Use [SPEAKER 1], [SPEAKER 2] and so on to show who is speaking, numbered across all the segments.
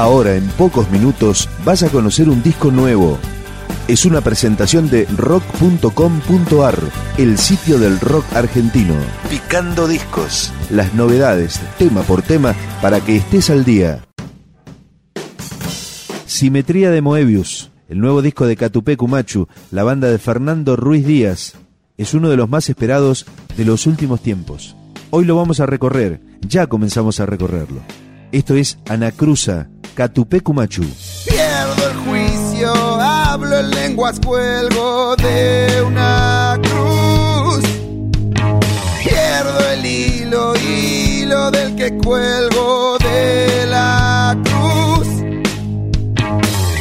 [SPEAKER 1] Ahora, en pocos minutos, vas a conocer un disco nuevo. Es una presentación de rock.com.ar, el sitio del rock argentino. Picando discos. Las novedades, tema por tema, para que estés al día. Simetría de Moebius, el nuevo disco de Catupé Cumachu, la banda de Fernando Ruiz Díaz, es uno de los más esperados de los últimos tiempos. Hoy lo vamos a recorrer, ya comenzamos a recorrerlo. Esto es Anacruza, Catupé Cumachu.
[SPEAKER 2] Pierdo el juicio, hablo en lenguas, cuelgo de una cruz. Pierdo el hilo, hilo del que cuelgo de la cruz.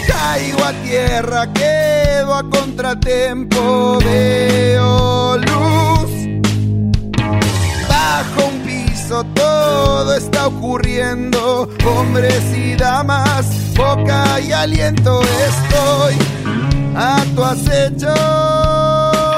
[SPEAKER 2] Caigo a tierra, quedo a contratiempo, veo luz. Todo está ocurriendo, hombres y damas, boca y aliento estoy a tu acecho.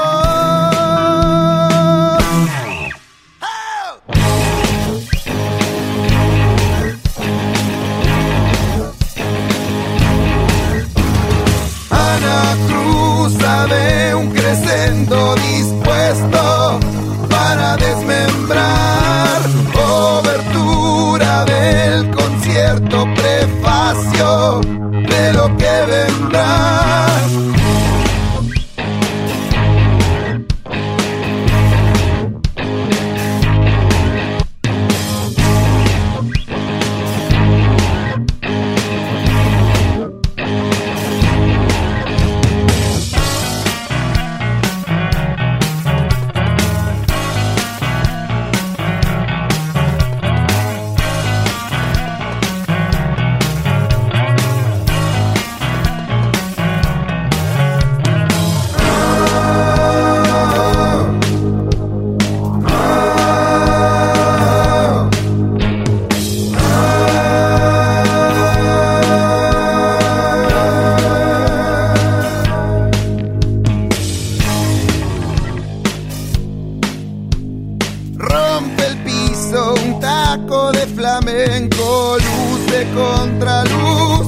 [SPEAKER 2] De contraluz.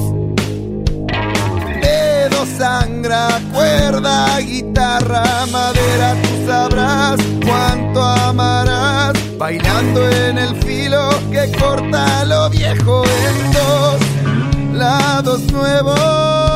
[SPEAKER 2] Dedo sangra, cuerda, guitarra, madera, tú sabrás cuánto amarás. Bailando en el filo que corta lo viejo en dos lados nuevos.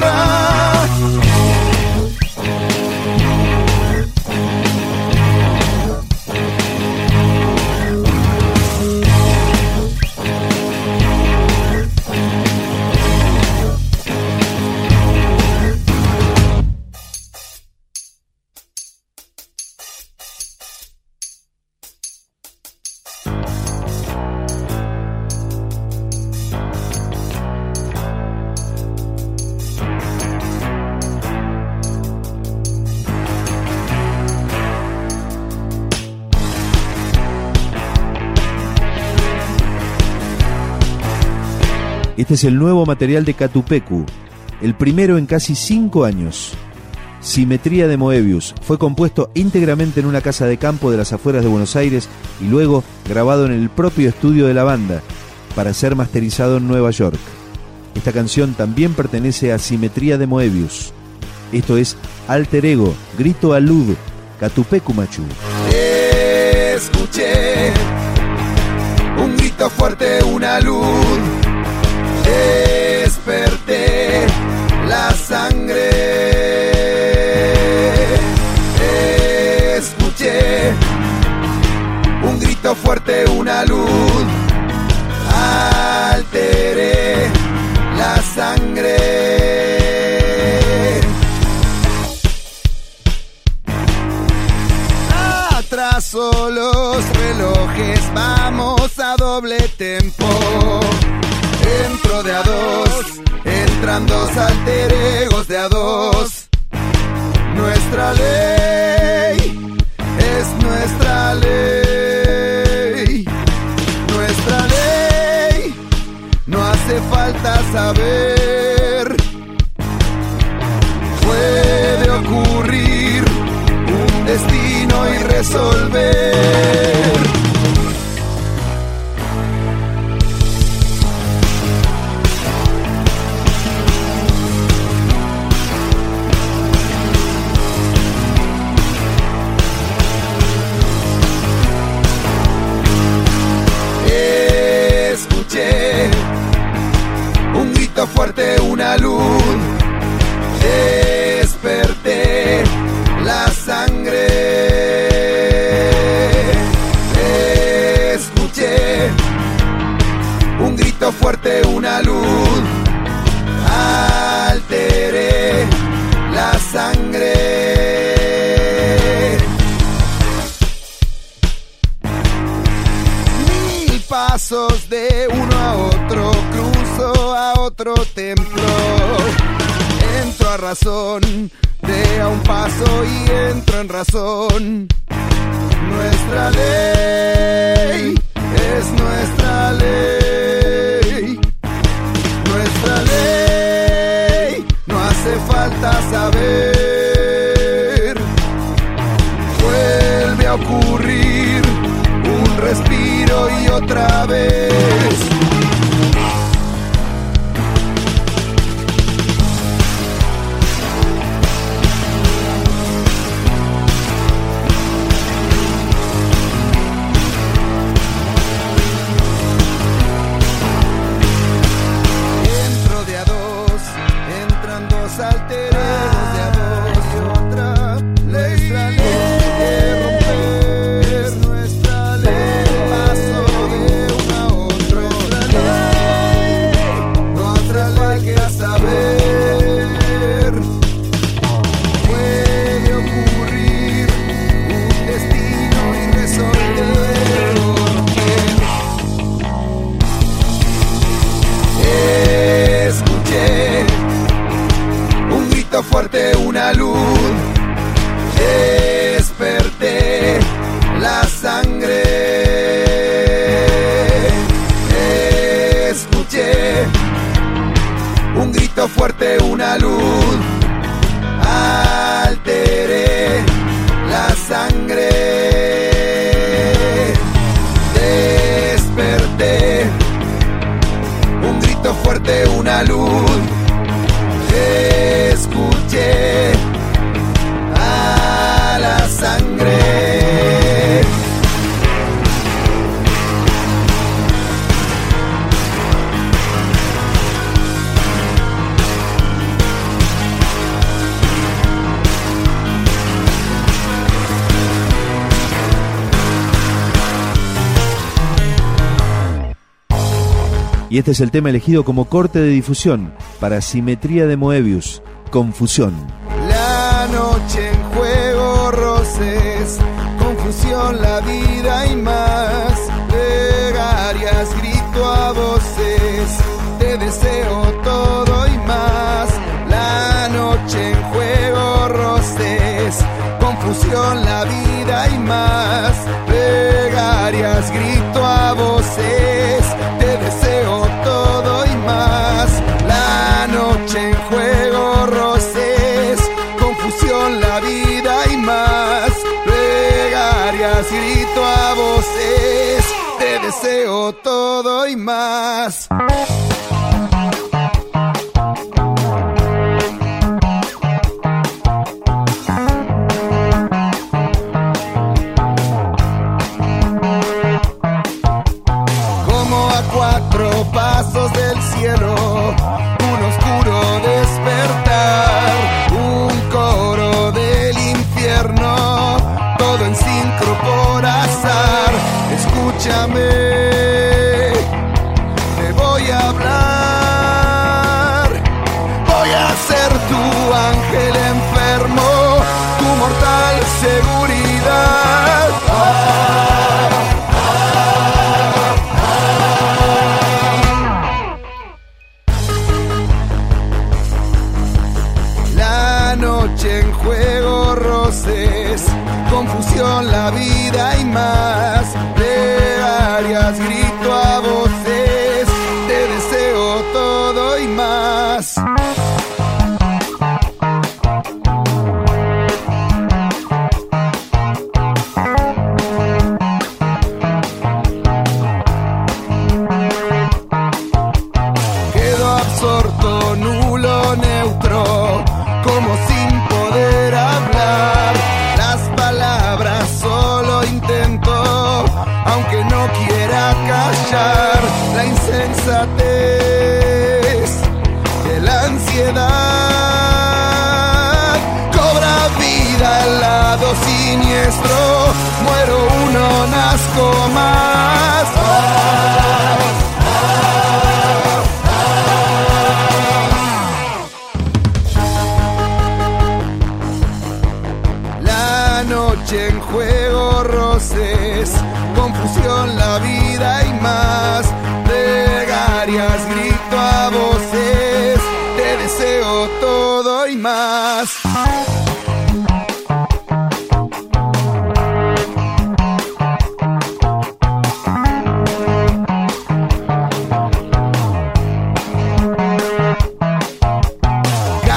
[SPEAKER 2] Lo
[SPEAKER 1] Este es el nuevo material de Catupecu, el primero en casi cinco años. Simetría de Moebius fue compuesto íntegramente en una casa de campo de las afueras de Buenos Aires y luego grabado en el propio estudio de la banda para ser masterizado en Nueva York. Esta canción también pertenece a Simetría de Moebius. Esto es Alter Ego, Grito a Lud, Catupecu Machu.
[SPEAKER 2] Escuché un grito fuerte, una luz desperté la sangre. Escuché un grito fuerte, una luz. Alteré la sangre. Solo los relojes, vamos a doble tempo dentro de a dos, entran dos alteregos de a dos. Una luz. Desperté la sangre. Escuché un grito fuerte, una luz. Otro templo. Entro a razón, de a un paso y entro en razón. Nuestra ley es nuestra ley. Nuestra ley no hace falta saber. Vuelve a ocurrir un respiro y otra vez. Una luz. Escuché
[SPEAKER 1] Y este es el tema elegido como corte de difusión para Simetría de Moebius, Confusión.
[SPEAKER 2] La noche en juego, roces, confusión, la vida y más. Plegarias, grito a voces, te deseo todo y más. La noche en juego, roces, confusión, la vida deseo todo y más.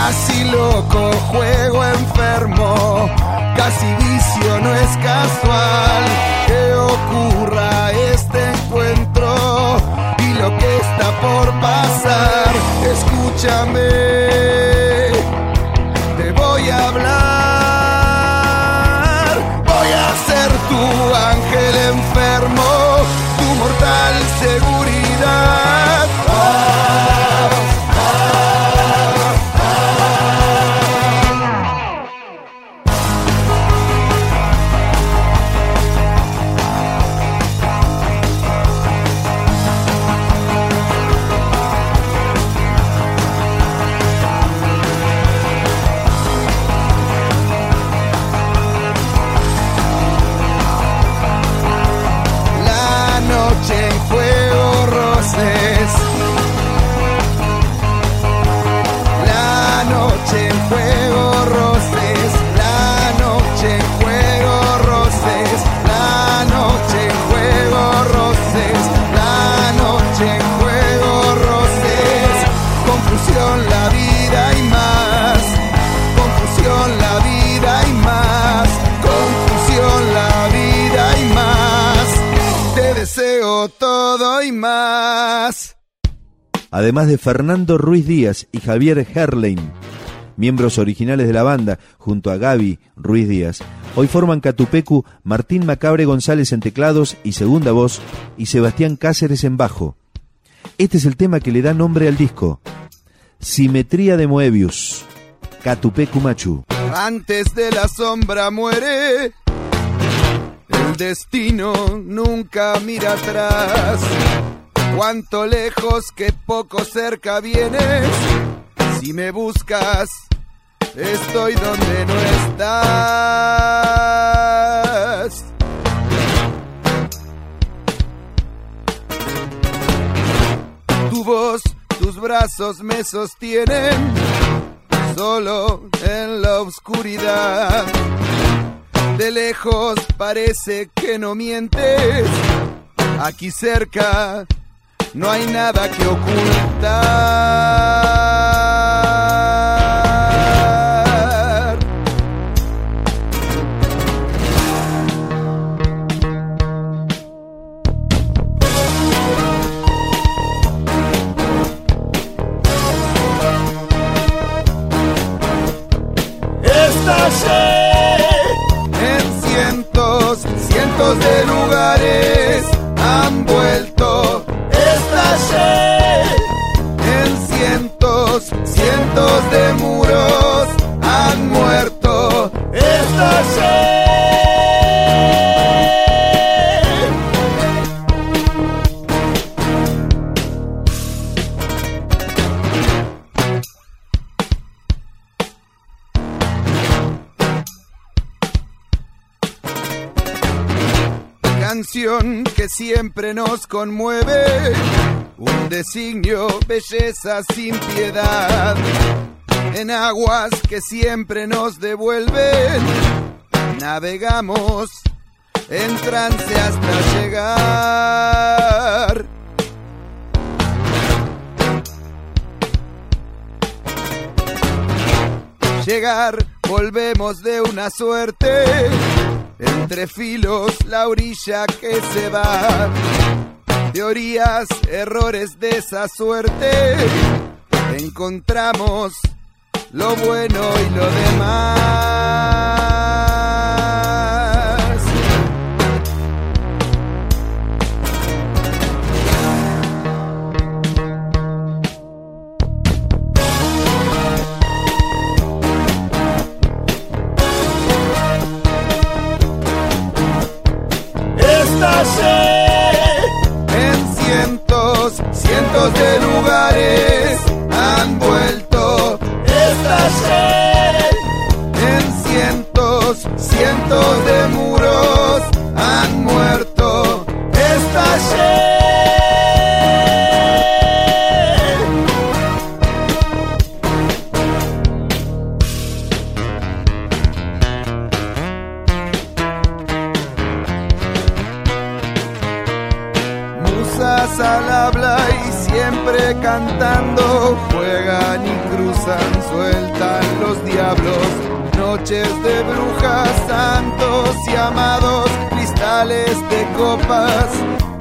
[SPEAKER 2] Casi loco, juego enfermo, casi vicio, no es casual que ocurra este encuentro y lo que está por pasar. Escúchame, te voy a hablar, voy a ser tu ángel enfermo, tu mortal seguridad. Más.
[SPEAKER 1] Además de Fernando Ruiz Díaz y Javier Herlein, miembros originales de la banda, junto a Gaby Ruiz Díaz, hoy forman Catupecu Martín Macabre González en teclados y segunda voz y Sebastián Cáceres en bajo. Este es el tema que le da nombre al disco. Simetría de Moebius. Catupecu Machu.
[SPEAKER 2] Antes de la sombra muere. El destino nunca mira atrás. Cuánto lejos que poco cerca vienes. Si me buscas, estoy donde no estás. Tu voz, tus brazos me sostienen solo en la oscuridad. De lejos parece que no mientes. Aquí cerca no hay nada que ocultar. Siempre nos conmueve, un designio, belleza sin piedad, en aguas que siempre nos devuelven, navegamos en trance hasta llegar. Llegar, volvemos de una suerte, entre filos la orilla que se va. Teorías, errores de esa suerte, encontramos lo bueno y lo demás. Sueltan los diablos. Noches de brujas, santos y amados, cristales de copas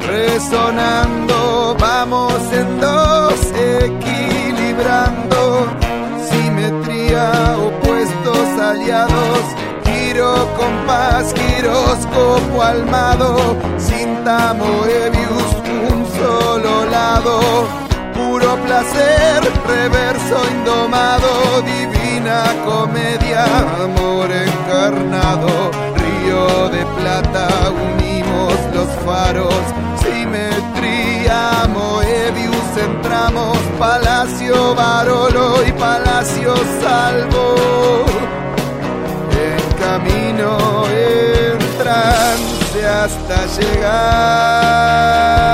[SPEAKER 2] resonando. Vamos en dos, equilibrando simetría, opuestos aliados. Giro, compás, giroscopo almado, cinta Moebius, un solo lado. Puro placer, indomado, divina comedia, amor encarnado. Río de plata, unimos los faros, simetría, Moebius, entramos, Palacio Barolo y Palacio Salvo en camino en trance hasta llegar.